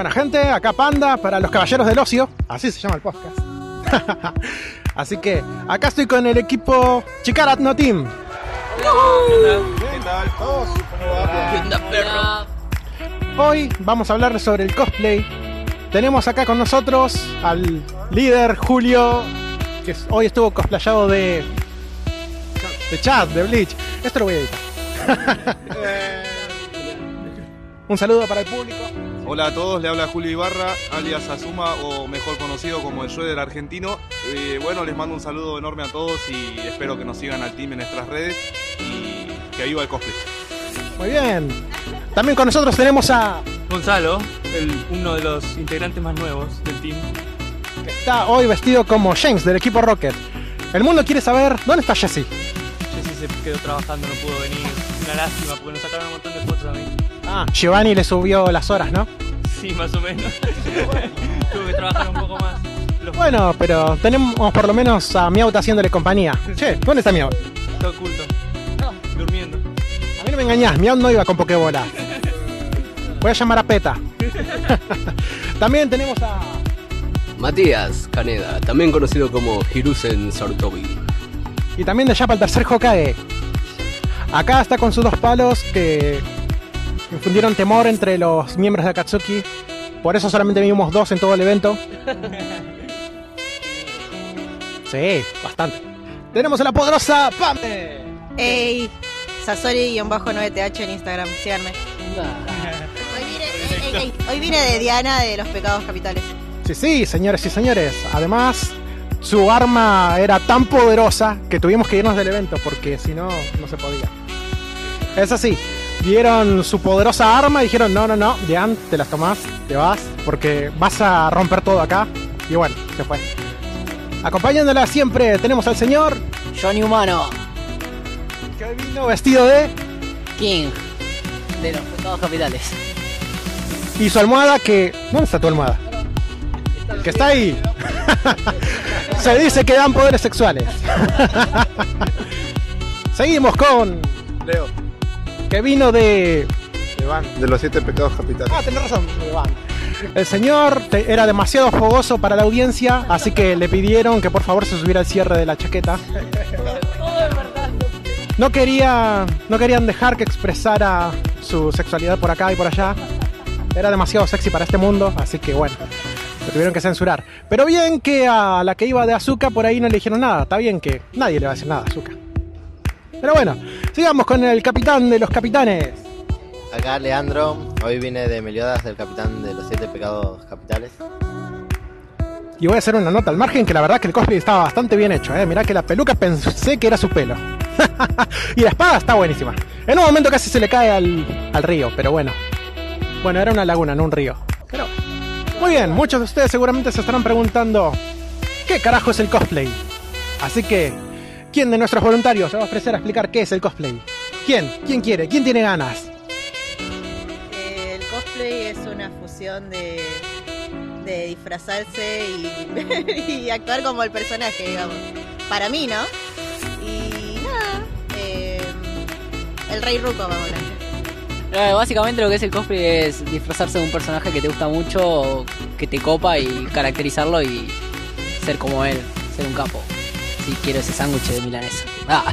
Buena gente, acá Panda para los Caballeros del Ocio, así se llama el podcast. así que acá estoy con el equipo Chicarat No Team. Hoy vamos a hablar sobre el cosplay. Tenemos acá con nosotros al líder Julio, que hoy estuvo cosplayado de. de Chad, de Bleach. Esto lo voy a editar. Un saludo para el público. Hola a todos, le habla Julio Ibarra, alias Azuma o mejor conocido como el Shredder argentino. Eh, bueno, les mando un saludo enorme a todos y espero que nos sigan al team en nuestras redes y que viva el cosplay. Muy bien. También con nosotros tenemos a. Gonzalo, el- uno de los integrantes más nuevos del team. que está hoy vestido como James del equipo Rocket. El mundo quiere saber dónde está Jesse. Jessy se quedó trabajando, no pudo venir. Una lástima, porque nos sacaron un montón de fotos a mí. Ah, Giovanni le subió las horas, ¿no? Sí, más o menos. Tuve que trabajar un poco más. Los Bueno, pero tenemos por lo menos a Miaut haciéndole compañía. Che, ¿dónde está Miaut? está oculto. Durmiendo. A mí no me engañás, Miaut no iba con Pokébola. Voy a llamar a Peta. También tenemos a. Matías Caneda, también conocido como Hirusen Sarutobi. Y también de Yapa el tercer Hokage. Acá está con sus dos palos que infundieron temor entre los miembros de Akatsuki. Por eso solamente vimos dos en todo el evento. Sí, bastante. Tenemos a la poderosa Pame. Ey, Sasori-9th en Instagram, síganme. Hoy vine, ey, ey, ey, hoy vine de Diana de los pecados capitales. Sí, sí, señores y señores. Además, su arma era tan poderosa que tuvimos que irnos del evento porque si no, no se podía. Es así. Vieron su poderosa arma y dijeron, no, no, no, Dian, te las tomás, te vas, porque vas a romper todo acá. Y bueno, se fue. Acompañándola siempre tenemos al señor Johnny Humano, que vino vestido de... King de los pecados capitales. Y su almohada que... ¿Dónde está tu almohada? Que está ahí. Se dice que dan poderes sexuales. Seguimos con... Leo, Que vino de... Iván, de los siete pecados capitales. Ah, tenés razón, Iván. El señor te- era demasiado fogoso para la audiencia, así que le pidieron que por favor se subiera al cierre de la chaqueta. No quería, no querían dejar que expresara su sexualidad por acá y por allá. Era demasiado sexy para este mundo, así que bueno, lo tuvieron que censurar. Pero bien que a la que iba de Azúcar por ahí no le dijeron nada. Está bien que nadie le va a decir nada a Azúcar. Pero bueno, sigamos con el capitán de los capitanes. Acá Leandro, hoy vine de Meliodas del capitán de los siete pecados capitales. Y voy a hacer una nota al margen que la verdad que el cosplay estaba bastante bien hecho, eh. Mirá que la peluca pensé que era su pelo. y la espada está buenísima. En un momento casi se le cae al, al río, pero bueno. Bueno, era una laguna, no un río. Pero muy bien, muchos de ustedes seguramente se estarán preguntando ¿qué carajo es el cosplay? Así que, ¿quién de nuestros voluntarios se va a ofrecer a explicar qué es el cosplay? ¿Quién? ¿Quién quiere? ¿Quién tiene ganas? Eh, El cosplay es una fusión de, de disfrazarse y, y actuar como el personaje, digamos. Para mí, ¿no? Y nada, eh, el rey Ruko, vamos a hablar. Eh, básicamente lo que es el cosplay es disfrazarse de un personaje que te gusta mucho, que te copa y caracterizarlo y ser como él, ser un capo. Quiero ese sándwich de milanesa. Ah,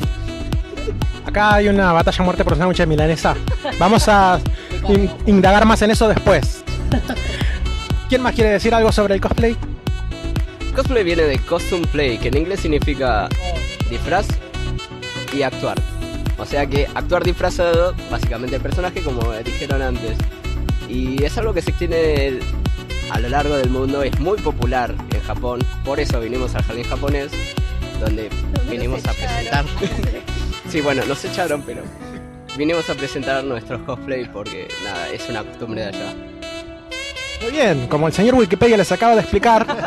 Acá hay una batalla a muerte por sándwich de milanesa. Vamos a in- indagar más en eso después. ¿Quién más quiere decir algo sobre el cosplay? Cosplay viene de costume play, que en inglés significa disfraz y actuar. O sea que actuar disfrazado, básicamente el personaje, como dijeron antes. Y es algo que se extiende a lo largo del mundo, es muy popular en Japón. Por eso vinimos al jardín japonés, donde vinimos a presentar. Sí, bueno, nos echaron, pero vinimos a presentar nuestros cosplay porque nada, es una costumbre de allá. Muy bien, como el señor Wikipedia les acaba de explicar,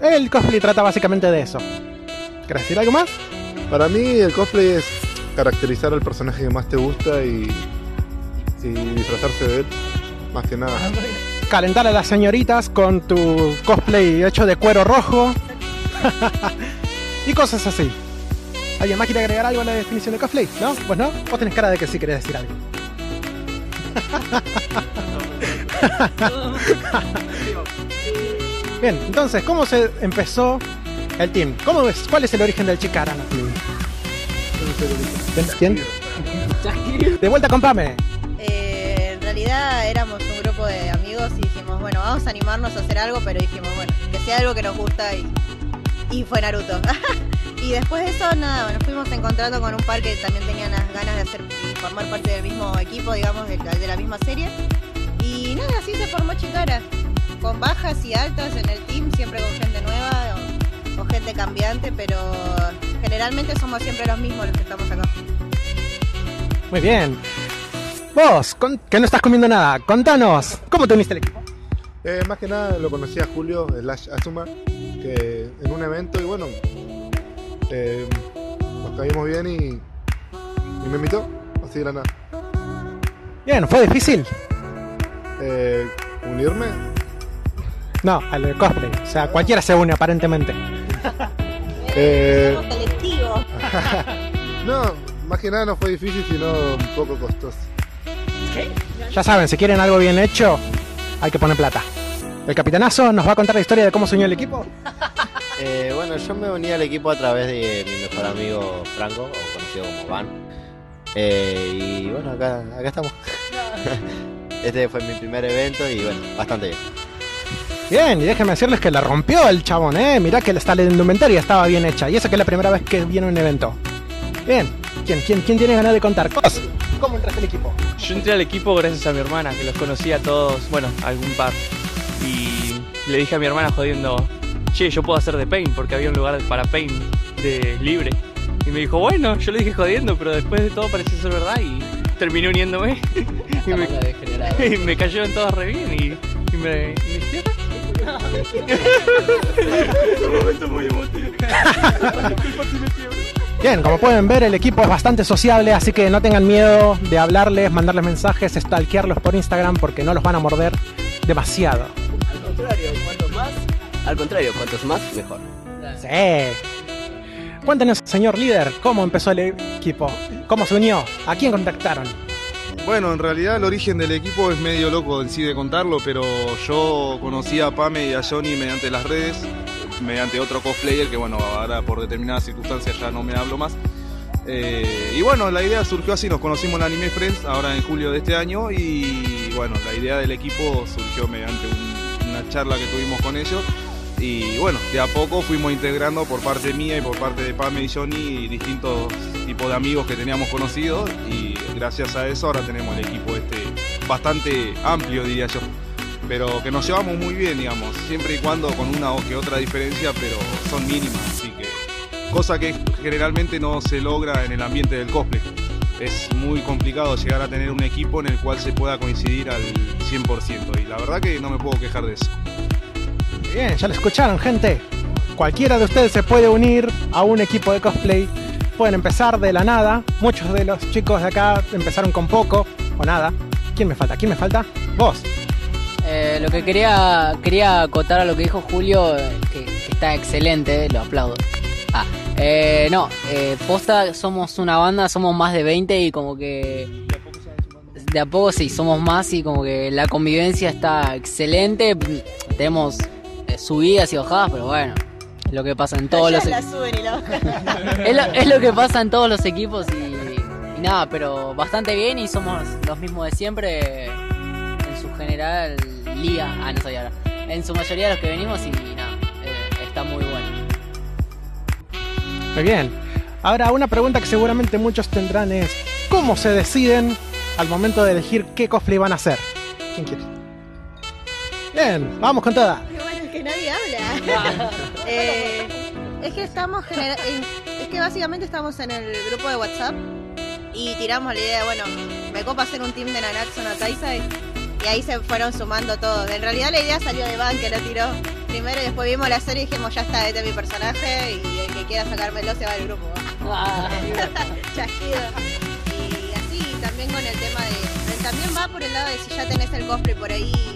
el cosplay trata básicamente de eso. ¿Quieres decir algo más? Para mí el cosplay es caracterizar al personaje que más te gusta y, y disfrazarse de él, más que nada. Calentar a las señoritas con tu cosplay hecho de cuero rojo y cosas así. ¿Alguien más quiere agregar algo a la definición de cosplay? ¿No? Pues no. Vos tenés cara de que sí querés decir algo. Bien, entonces, ¿cómo se empezó el team? ¿Cómo es, ¿Cuál es el origen del Chicarana Club? ¿Quién? quién? De vuelta con Pame. Eh, en realidad éramos un grupo de amigos y dijimos, bueno, vamos a animarnos a hacer algo, pero dijimos, bueno, que sea algo que nos gusta y, y fue Naruto. y después de eso, nada, nos fuimos encontrando con un par que también tenían las ganas de hacer formar parte del mismo equipo, digamos, de, la misma serie. Y nada, así se formó Chicara, con bajas y altas en el team, siempre con gente nueva o, o gente cambiante, pero generalmente somos siempre los mismos los que estamos acá. Muy bien. Vos, con- que no estás comiendo nada, contanos, ¿cómo te uniste al equipo? Eh, más que nada lo conocí a Julio, slash Azuma, que en un evento y bueno, eh, nos caímos bien y, y me invitó, así de la nada. Bien, ¿fue difícil? Eh, ¿Unirme? No, al cosplay. O sea, cualquiera se une aparentemente. Eh, no, más que nada no fue difícil, sino un poco costoso. Ya saben, si quieren algo bien hecho, hay que poner plata. El capitanazo nos va a contar la historia de cómo se unió el equipo. Eh, bueno, yo me uní al equipo a través de mi mejor amigo Franco, o conocido como Van. Eh, y bueno, acá, acá estamos. este fue mi primer evento y bueno, bastante bien. Bien, y déjenme decirles que la rompió el chabón, ¿eh? Mirá que hasta la indumentaria estaba bien hecha. Y eso que es la primera vez que viene a un evento. Bien, ¿quién, quién, quién tiene ganas de contar? ¿Cómo entraste al equipo? Yo entré al equipo gracias a mi hermana, que los conocía a todos, bueno, algún par. Y le dije a mi hermana jodiendo, che, yo puedo hacer de Paint, porque había un lugar para Paint de libre. Y me dijo, bueno, yo le dije jodiendo, pero después de todo pareció ser verdad y terminé uniéndome. y, me, y me cayeron todos re bien y, y me, y me hicieron. Bien, como pueden ver, el equipo es bastante sociable, así que no tengan miedo de hablarles, mandarles mensajes, stalkearlos por Instagram porque no los van a morder demasiado. Al contrario, cuantos más, mejor. Sí. Cuéntenos, señor líder, cómo empezó el equipo, cómo se unió, a quién contactaron. Bueno, en realidad el origen del equipo es medio loco en sí de contarlo, pero yo conocí a Pame y a Johnny mediante las redes, mediante otro cosplayer que bueno, ahora por determinadas circunstancias ya no me hablo más. Eh, y bueno, la idea surgió así, nos conocimos en Anime Friends ahora en julio de este año y bueno, la idea del equipo surgió mediante un- una charla que tuvimos con ellos y bueno, de a poco fuimos integrando por parte mía y por parte de Pame y Johnny distintos tipos de amigos que teníamos conocidos y gracias a eso ahora tenemos el equipo este bastante amplio diría yo. Pero que nos llevamos muy bien digamos siempre y cuando con una o que otra diferencia pero son mínimas así que cosa que generalmente no se logra en el ambiente del cosplay. Es muy complicado llegar a tener un equipo en el cual se pueda coincidir al 100% y la verdad que no me puedo quejar de eso Bien, ya lo escucharon, gente. Cualquiera de ustedes se puede unir a un equipo de cosplay. Pueden empezar de la nada. Muchos de los chicos de acá empezaron con poco o nada. ¿Quién me falta? ¿Quién me falta? Vos. Eh, lo que quería quería acotar a lo que dijo Julio, eh, que, está excelente, lo aplaudo. Ah, eh, no, eh, posta somos una banda, somos más de 20 y como que de a poco sí, somos más y como que la convivencia está excelente. Tenemos eh, subidas y bajadas, pero bueno, es lo que pasa en todos los la suben y la bajan. es, lo, es lo que pasa en todos los equipos y, y nada, pero bastante bien y somos los mismos de siempre en su general liga. Ah, no sabía ahora. En su mayoría los que venimos y nada, eh, está muy bueno. Muy bien. Ahora, una pregunta que seguramente muchos tendrán es: ¿cómo se deciden al momento de elegir qué cosplay van a hacer? ¿Quién quiere? Bien, vamos con toda. Nadie habla. Eh, es que estamos genera- en- es que básicamente estamos en el grupo de WhatsApp y tiramos la idea, bueno, me copa hacer un team de Nanatsu no y ahí se fueron sumando todos. En realidad la idea salió de Van que lo tiró primero y después vimos la serie y dijimos ya está, este es mi personaje y el que quiera sacármelo se va al grupo. Chasquido. Y así también con el tema de. También va por el lado de si ya tenés el cosplay por ahí,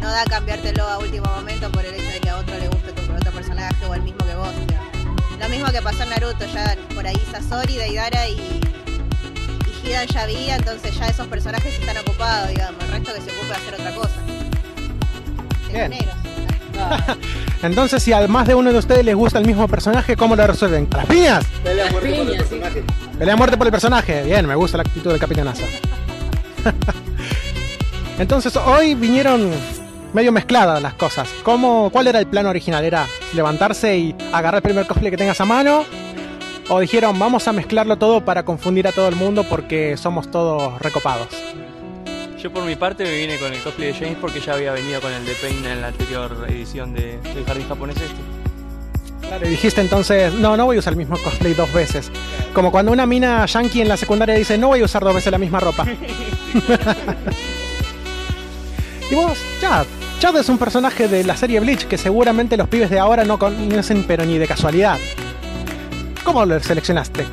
no da cambiártelo a último momento por el hecho de que a otro le guste tu otro personaje o el mismo que vos. o sea. Lo mismo que pasó en Naruto, ya por ahí Sasori, Deidara y, y Hidan ya había, entonces ya esos personajes están ocupados, digamos. El resto que se ocupe de hacer otra cosa. Bien. Entonces, si a más de uno de ustedes les gusta el mismo personaje, ¿cómo lo resuelven? ¿A las piñas? Las piñas, sí. Pelea a muerte por el personaje. Bien, me gusta la actitud del capitanazo. Entonces, hoy vinieron medio mezcladas las cosas. ¿Cómo, ¿Cuál era el plan original? ¿Era levantarse y agarrar el primer cosplay que tengas a mano? ¿O dijeron, vamos a mezclarlo todo para confundir a todo el mundo porque somos todos recopados? Yo por mi parte me vine con el cosplay de James porque ya había venido con el de Pain en la anterior edición de, del jardín japonés este. Claro, y dijiste entonces, no, no voy a usar el mismo cosplay dos veces. Como cuando una mina yankee en la secundaria dice, no voy a usar dos veces la misma ropa. y vos, Chad. Chad es un personaje de la serie Bleach que seguramente los pibes de ahora no conocen, pero ni de casualidad. ¿Cómo lo seleccionaste?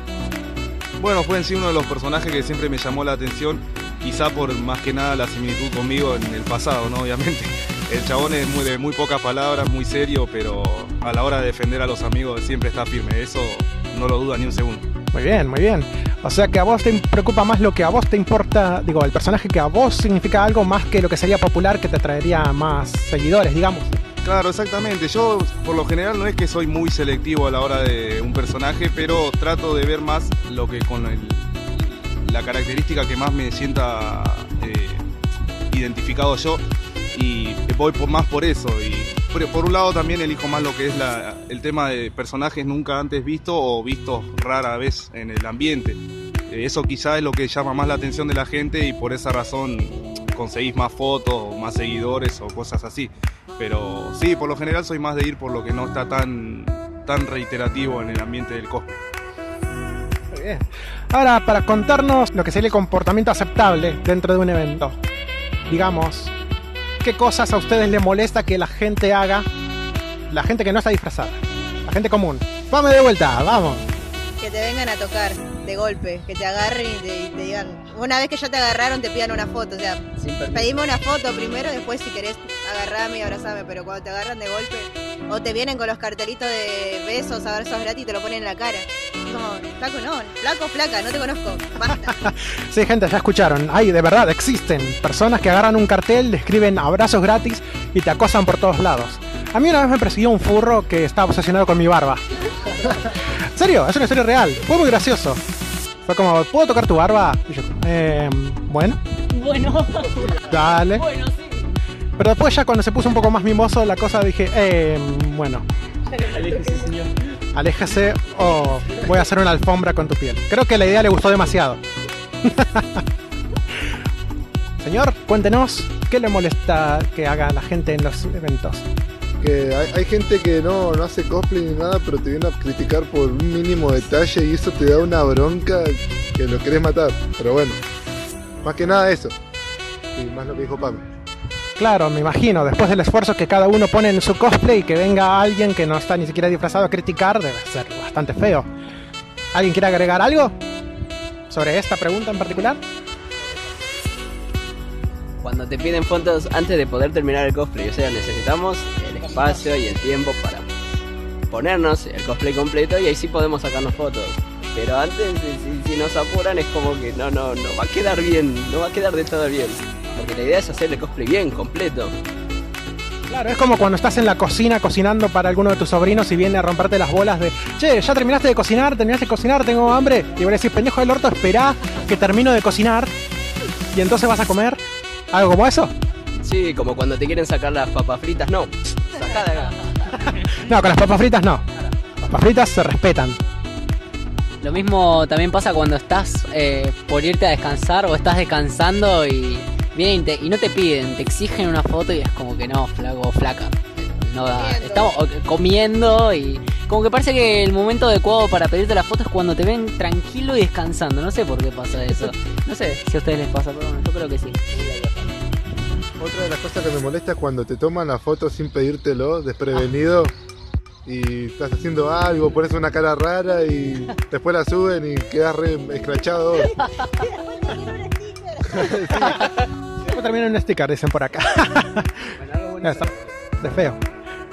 Bueno, fue en sí uno de los personajes que siempre me llamó la atención, quizá por más que nada la similitud conmigo en el pasado, ¿no? Obviamente. El chabón es muy de muy pocas palabras, muy serio, pero a la hora de defender a los amigos siempre está firme. Eso no lo duda ni un segundo. Muy bien, muy bien. O sea que a vos te preocupa más lo que a vos te importa, digo, el personaje que a vos significa algo más que lo que sería popular que te traería más seguidores, digamos. Claro, exactamente. Yo por lo general no es que soy muy selectivo a la hora de un personaje, pero trato de ver más lo que con el- la característica que más me sienta eh, identificado yo y voy por, más por eso. Por, un lado también elijo más lo que es el tema de personajes nunca antes vistos o vistos rara vez en el ambiente. Eh, Eso quizá es lo que llama más la atención de la gente y por esa razón conseguís más fotos, más seguidores o cosas así. Pero sí, por lo general soy más de ir por lo que no está tan, tan reiterativo en el ambiente del cosplay. Bien. Ahora, para contarnos lo que sería el comportamiento aceptable dentro de un evento. Digamos, ¿qué cosas a ustedes les molesta que la gente haga? La gente que no está disfrazada. La gente común. Vamos de vuelta, vamos. Que te vengan a tocar de golpe, que te agarren y te, y te digan. Una vez que ya te agarraron, te pidan una foto. O sea, pedime una foto primero, después si querés agarrarme y abrazarme. Pero cuando te agarran de golpe, o te vienen con los cartelitos de besos, abrazos gratis y te lo ponen en la cara. Es Como, flaco no, flaco, flaca, no te conozco. Basta. Sí, gente, ya escucharon. Hay, de verdad, existen personas que agarran un cartel, le escriben abrazos gratis y te acosan por todos lados. A mí una vez me persiguió un furro que estaba obsesionado con mi barba. ¿En serio? Es una historia real. Fue muy gracioso. Fue como, ¿puedo tocar tu barba? Y yo, eh, bueno, Bueno, dale. bueno. Pero después ya cuando se puso un poco más mimoso la cosa dije, eh, bueno, Aléjese, señor. aléjese o voy a hacer una alfombra con tu piel. Creo que la idea le gustó demasiado. Señor, cuéntenos, ¿qué le molesta que haga la gente en los eventos? Que hay, hay gente que no, no hace cosplay ni nada, pero te viene a criticar por un mínimo detalle y eso te da una bronca que lo querés matar. Pero bueno, más que nada eso. Y más lo que dijo Pam. Claro, me imagino, después del esfuerzo que cada uno pone en su cosplay, que venga alguien que no está ni siquiera disfrazado a criticar, debe ser bastante feo. ¿Alguien quiere agregar algo sobre esta pregunta en particular? Cuando te piden fotos antes de poder terminar el cosplay, o sea, necesitamos el espacio y el tiempo para ponernos el cosplay completo y ahí sí podemos sacarnos fotos. Pero antes, si, nos apuran, es como que no, no, no va a quedar bien, no va a quedar de todo bien. Porque la idea es hacer el cosplay bien, completo. Claro, es como cuando estás en la cocina cocinando para alguno de tus sobrinos y viene a romperte las bolas de, che, ya terminaste de cocinar, terminaste de cocinar, tengo hambre. Y vos le decís, pendejo del orto, esperá que termino de cocinar y entonces vas a comer. ¿Algo como eso? Sí, como cuando te quieren sacar las papas fritas, no. Sacá de acá. No, con las papas fritas no. Las papas fritas se respetan. Lo mismo también pasa cuando estás eh, por irte a descansar o estás descansando y vienen y, te- y no te piden, te exigen una foto y es como que no, flaco o flaca. No da. Estamos comiendo y como que parece que el momento adecuado para pedirte la foto es cuando te ven tranquilo y descansando. No sé por qué pasa eso. No sé si a ustedes les pasa, pero bueno, yo creo que sí. Otra de las cosas que me molesta es cuando te toman la foto sin pedírtelo, desprevenido, y estás haciendo algo, pones una cara rara y después la suben y quedas re escrachado. Termina en un sticker, dicen por acá. De feo.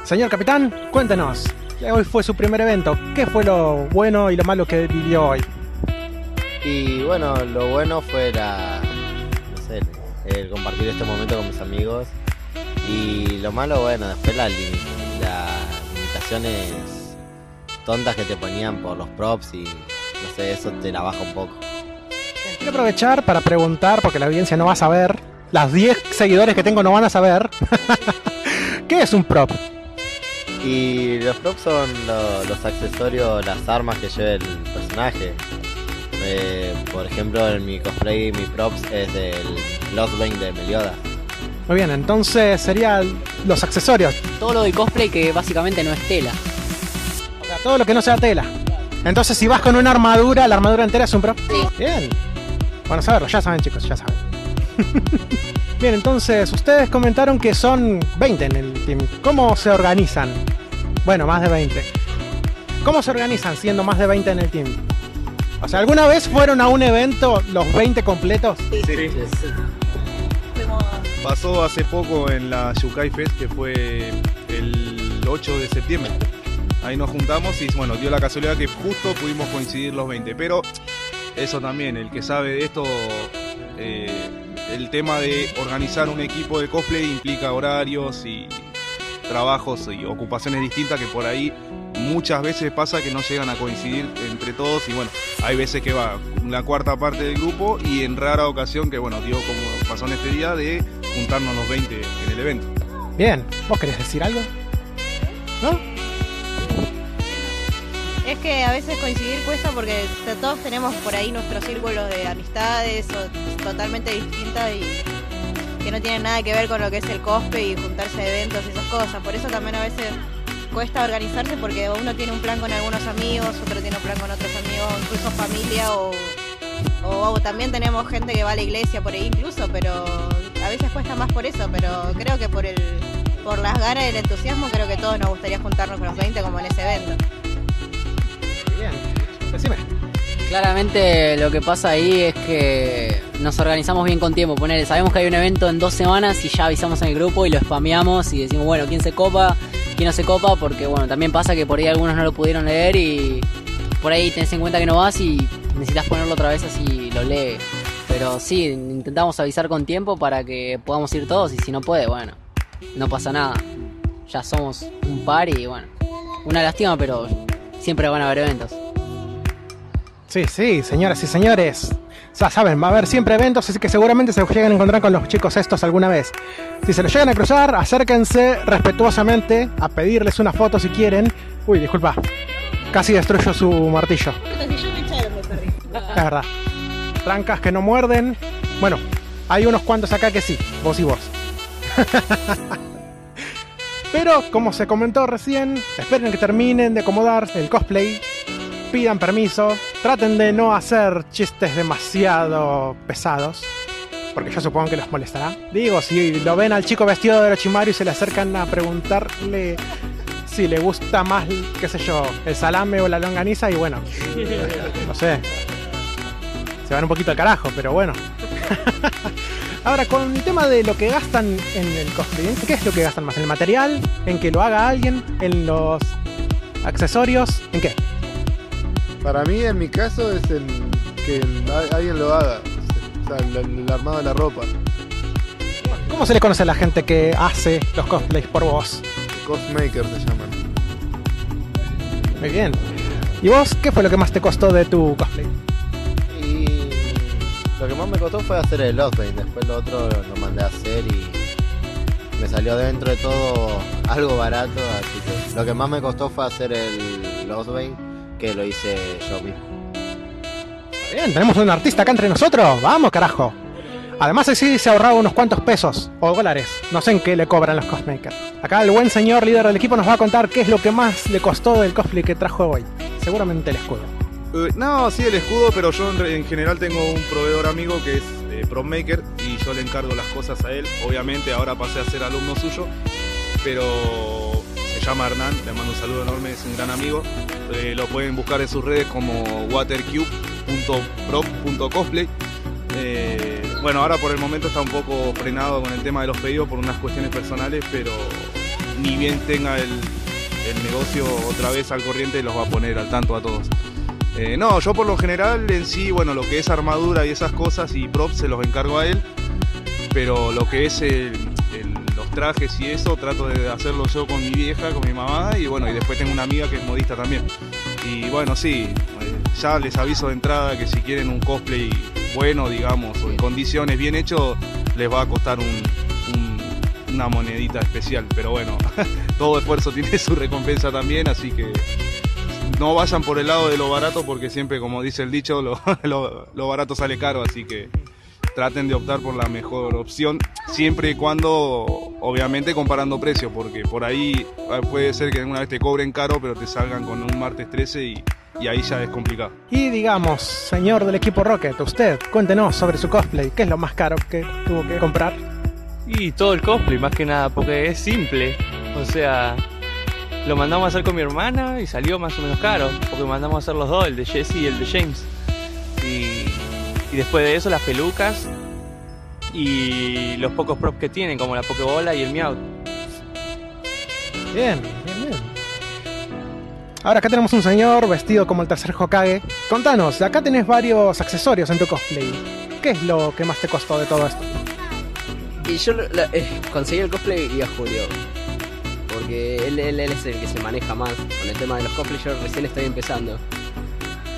Señor capitán, cuéntenos. Hoy fue su primer evento. ¿Qué fue lo bueno y lo malo que vivió hoy? Y bueno, lo bueno fue la. No sé, el compartir este momento con mis amigos. Y lo malo, bueno, después la las limitaciones tontas que te ponían por los props y no sé, eso te la baja un poco. Quiero aprovechar para preguntar, porque la audiencia no va a saber, las 10 seguidores que tengo no van a saber. ¿Qué es un prop? Y los props son lo- los accesorios, las armas que lleva el personaje. Eh, por ejemplo, en mi cosplay, mi props es del Bloodbane de Melioda. Muy bien, entonces serían los accesorios. Todo lo de cosplay que básicamente no es tela. O sea, todo lo que no sea tela. Entonces, si vas con una armadura, la armadura entera es un prop. Sí. Bien. Bueno, saberlo, ya saben, chicos, ya saben. Bien, entonces, ustedes comentaron que son 20 en el team. ¿Cómo se organizan? Bueno, más de 20. ¿Cómo se organizan siendo más de 20 en el team? O sea, ¿alguna vez fueron a un evento los 20 completos? Fuimos Pasó hace poco en la Yukai Fest, que fue el 8 de septiembre. Ahí nos juntamos y bueno, dio la casualidad que justo pudimos coincidir los 20. Pero eso también, el que sabe de esto, eh, el tema de organizar un equipo de cosplay implica horarios y trabajos y ocupaciones distintas que por ahí muchas veces pasa que no llegan a coincidir entre todos y bueno, hay veces que va la cuarta parte del grupo y en rara ocasión que bueno, dio como pasó en este día de juntarnos los 20 en el evento. Bien, ¿vos querés decir algo? ¿No? Es que a veces coincidir cuesta porque todos tenemos por ahí nuestros círculos de amistades totalmente distintas y que no tienen nada que ver con lo que es el cosplay y juntarse a eventos y esas cosas. Por eso también a veces cuesta organizarse porque uno tiene un plan con algunos amigos, otro tiene un plan con otros amigos, incluso familia o también tenemos gente que va a la iglesia por ahí incluso, pero a veces cuesta más por eso, pero creo que por el por las ganas y el entusiasmo creo que todos nos gustaría juntarnos con los 20 como en ese evento. Claramente lo que pasa ahí es que nos organizamos bien con tiempo. Sabemos que hay un evento en dos semanas y ya avisamos en el grupo y lo spameamos y decimos, bueno, quién se copa, quién no se copa, porque bueno, también pasa que por ahí algunos no lo pudieron leer y por ahí tenés en cuenta que no vas y necesitas ponerlo otra vez así lo lee. Pero sí, intentamos avisar con tiempo para que podamos ir todos y si no puede, bueno, no pasa nada. Ya somos un par y bueno, una lástima, pero siempre van a haber eventos. Sí, sí, señoras y señores. Ya saben, va a haber siempre eventos, así que seguramente se llegan a encontrar con los chicos estos alguna vez. Si se los llegan a cruzar, acérquense respetuosamente a pedirles una foto si quieren. Uy, disculpa. Casi destruyo su martillo. Es verdad. Trancas que no muerden. Bueno, hay unos cuantos acá que sí, vos y vos. Pero, como se comentó recién, esperen que terminen de acomodar el cosplay, pidan permiso, traten de no hacer chistes demasiado pesados, porque yo supongo que los molestará. Digo, si lo ven al chico vestido de Orochimaru y se le acercan a preguntarle si le gusta más, qué sé yo, el salame o la longaniza, y bueno, no sé, se van un poquito al carajo, pero bueno. Ahora, con el tema de lo que gastan en el cosplay, ¿en ¿qué es lo que gastan más? ¿En el material? ¿En que lo haga alguien? ¿En los accesorios? ¿En qué? Para mí, en mi caso, es en que alguien lo haga. O sea, el, el armado de la ropa. ¿Cómo se le conoce a la gente que hace los cosplays por vos? Cosmaker se llaman. Muy bien. ¿Y vos qué fue lo que más te costó de tu cosplay? Y lo que más me costó fue hacer el Lost Bane. Después lo otro lo mandé a hacer y me salió dentro de todo algo barato. Así que lo que más me costó fue hacer el Lost Bane, que lo hice yo mismo. Bien, tenemos un artista acá entre nosotros. Vamos, carajo. Además, así se ahorraba unos cuantos pesos o dólares. No sé en qué le cobran los cosmakers. Acá el buen señor líder del equipo nos va a contar qué es lo que más le costó del cosplay que trajo hoy. Seguramente el escudo. Eh, no, sí, el escudo, pero yo en, en general tengo un proveedor amigo que es eh, PropMaker y yo le encargo las cosas a él. Obviamente ahora pasé a ser alumno suyo, pero llama Hernán, le mando un saludo enorme, es un gran amigo. Eh, lo pueden buscar en sus redes como watercube.prop.cosplay. Eh, bueno, ahora por el momento está un poco frenado con el tema de los pedidos por unas cuestiones personales, pero ni bien tenga el, el negocio otra vez al corriente, los va a poner al tanto a todos. Eh, no, yo por lo general en sí, bueno, lo que es armadura y esas cosas y props se los encargo a él, pero lo que es el- trajes y eso trato de hacerlo yo con mi vieja, con mi mamá y bueno, y después tengo una amiga que es modista también. Y bueno, sí, eh, ya les aviso de entrada que si quieren un cosplay bueno, digamos, o en condiciones bien hecho, les va a costar un- un- una monedita especial, pero bueno, todo esfuerzo tiene su recompensa también, así que no vayan por el lado de lo barato porque siempre, como dice el dicho, lo, lo- lo barato sale caro, así que traten de optar por la mejor opción, siempre y cuando, obviamente, comparando precios, porque por ahí eh, puede ser que una vez te cobren caro, pero te salgan con un martes 13 y, y ahí ya es complicado. Y digamos, señor del equipo Rocket, usted, cuéntenos sobre su cosplay. ¿Qué es lo más caro que tuvo que comprar? Y todo el cosplay, más que nada, porque es simple. O sea, lo mandamos a hacer con mi hermana y salió más o menos caro, porque mandamos a hacer los dos, el de Jesse y el de James. Y, y después de eso, las pelucas y los pocos props que tienen, como la Pokebola y el Meow. Bien, bien, bien. Ahora acá tenemos un señor vestido como el tercer Hokage. Contanos, acá tenés varios accesorios en tu cosplay. ¿Qué es lo que más te costó de todo esto? Y yo la- eh, conseguí el cosplay y a Julio. Porque él, él- él es el que se maneja más con el tema de los cosplays. Yo recién estoy empezando.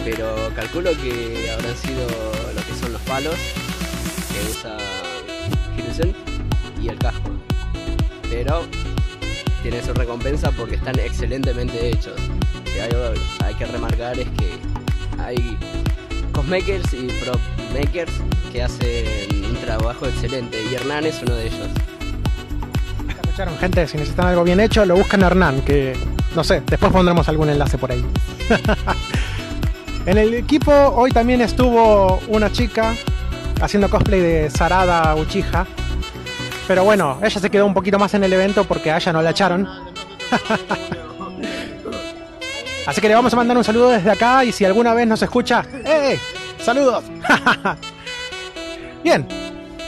Pero calculo que habrán sido palos que usa Hiruzen y el casco. Pero tiene su recompensa porque están excelentemente hechos. Que hay que remarcar es que hay cosmakers y prop makers que hacen un trabajo excelente y Hernán es uno de ellos. Escucharon, gente, si necesitan algo bien hecho, lo buscan a Hernán, que no sé, después pondremos algún enlace por ahí. en el equipo hoy también estuvo una chica haciendo cosplay de Sarada Uchiha. Pero bueno, ella se quedó un poquito más en el evento porque a ella no la echaron. Así que le vamos a mandar un saludo desde acá y si alguna vez nos escucha, ¡eh! ¡Saludos! Bien,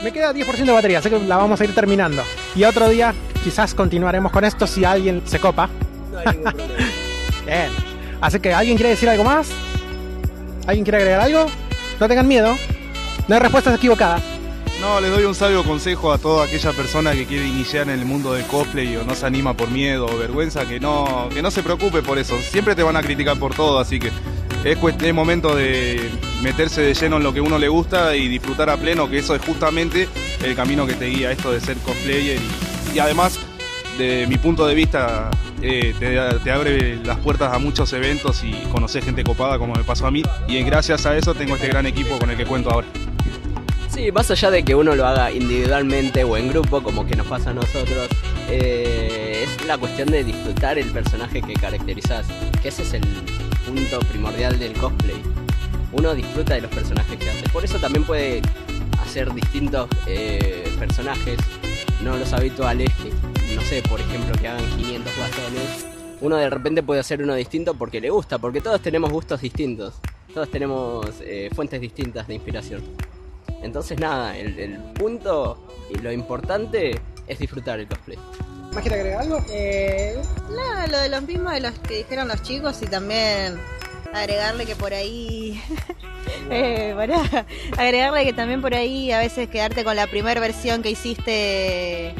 me queda 10% de batería, así que la vamos a ir terminando. Y otro día quizás continuaremos con esto si alguien se copa. Bien. Así que, ¿alguien quiere decir algo más? ¿Alguien quiere agregar algo? No tengan miedo. No hay respuestas equivocadas. No, les doy un sabio consejo a toda aquella persona que quiere iniciar en el mundo del cosplay o no se anima por miedo o vergüenza, que no, que no se preocupe por eso. Siempre te van a criticar por todo, así que es, momento de meterse de lleno en lo que uno le gusta y disfrutar a pleno, que eso es justamente el camino que te guía esto de ser cosplayer. Y además, de mi punto de vista, eh, te, abre las puertas a muchos eventos y conocer gente copada como me pasó a mí. Y gracias a eso tengo este gran equipo con el que cuento ahora. Sí, más allá de que uno lo haga individualmente o en grupo, como que nos pasa a nosotros, eh, es la cuestión de disfrutar el personaje que caracterizás, que ese es el punto primordial del cosplay. Uno disfruta de los personajes que hace. Por eso también puede hacer distintos eh, personajes, no los habituales, que sé, por ejemplo, que hagan 500 guasones. Uno de repente puede hacer uno distinto porque le gusta, porque todos tenemos gustos distintos. Todos tenemos eh, fuentes distintas de inspiración. Entonces nada, el, el punto y lo importante es disfrutar el cosplay. ¿Más quiere agregar algo? Eh, nada, lo de los mismos de los que dijeron los chicos y también agregarle que por ahí. eh, pará. agregarle que también por ahí a veces quedarte con la primera versión que hiciste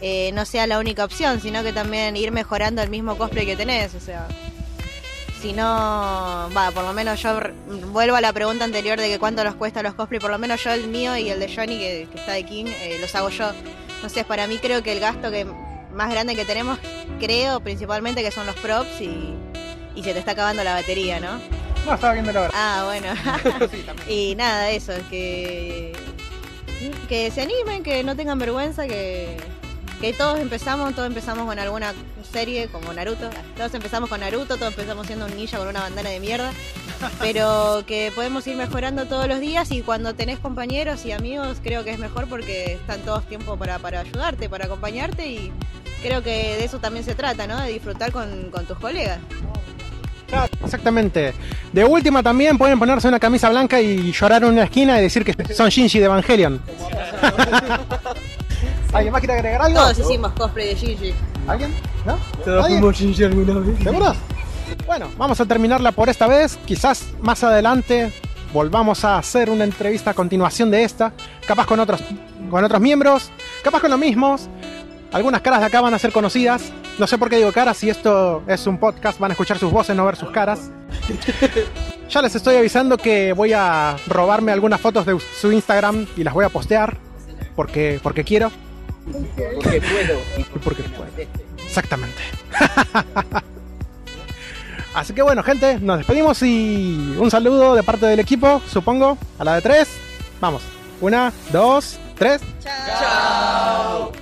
eh, no sea la única opción, sino que también ir mejorando el mismo cosplay que tenés, o sea. Si no, va, por lo menos yo vuelvo a la pregunta anterior de que cuánto los cuesta los cosplay, por lo menos yo el mío y el de Johnny que, que está de King, eh, los hago yo. Entonces para mí creo que el gasto que más grande que tenemos, creo principalmente que son los props y, y se te está acabando la batería, ¿no? No, estaba viendo la hora. Ah, bueno. y nada, eso, es que, que se animen, que no tengan vergüenza, que, que todos empezamos, todos empezamos con alguna serie como Naruto. Todos empezamos con Naruto, todos empezamos siendo un ninja con una bandana de mierda. Pero que podemos ir mejorando todos los días y cuando tenés compañeros y amigos creo que es mejor porque están todos tiempo para, para ayudarte, para acompañarte y creo que de eso también se trata, ¿no? De disfrutar con, con tus colegas. Exactamente. De última también pueden ponerse una camisa blanca y llorar en una esquina y decir que son Shinji de Evangelion. ¿Alguien más quiere agregar algo? Todos hicimos cosplay de Gigi. ¿Alguien? ¿No? Todos fuimos Shinji alguna vez. ¿Seguros? Bueno, vamos a terminarla por esta vez. Quizás más adelante volvamos a hacer una entrevista a continuación de esta. Capaz con otros, con otros miembros. Capaz con los mismos. Algunas caras de acá van a ser conocidas. No sé por qué digo caras. Si esto es un podcast, van a escuchar sus voces, no ver sus caras. ya les estoy avisando que voy a robarme algunas fotos de su Instagram y las voy a postear. Porque, porque quiero. Porque puedo. Y porque puedo. Exactamente. Así que bueno, gente, nos despedimos y un saludo de parte del equipo, supongo, a la de tres. Vamos. Una, dos, tres. Chao.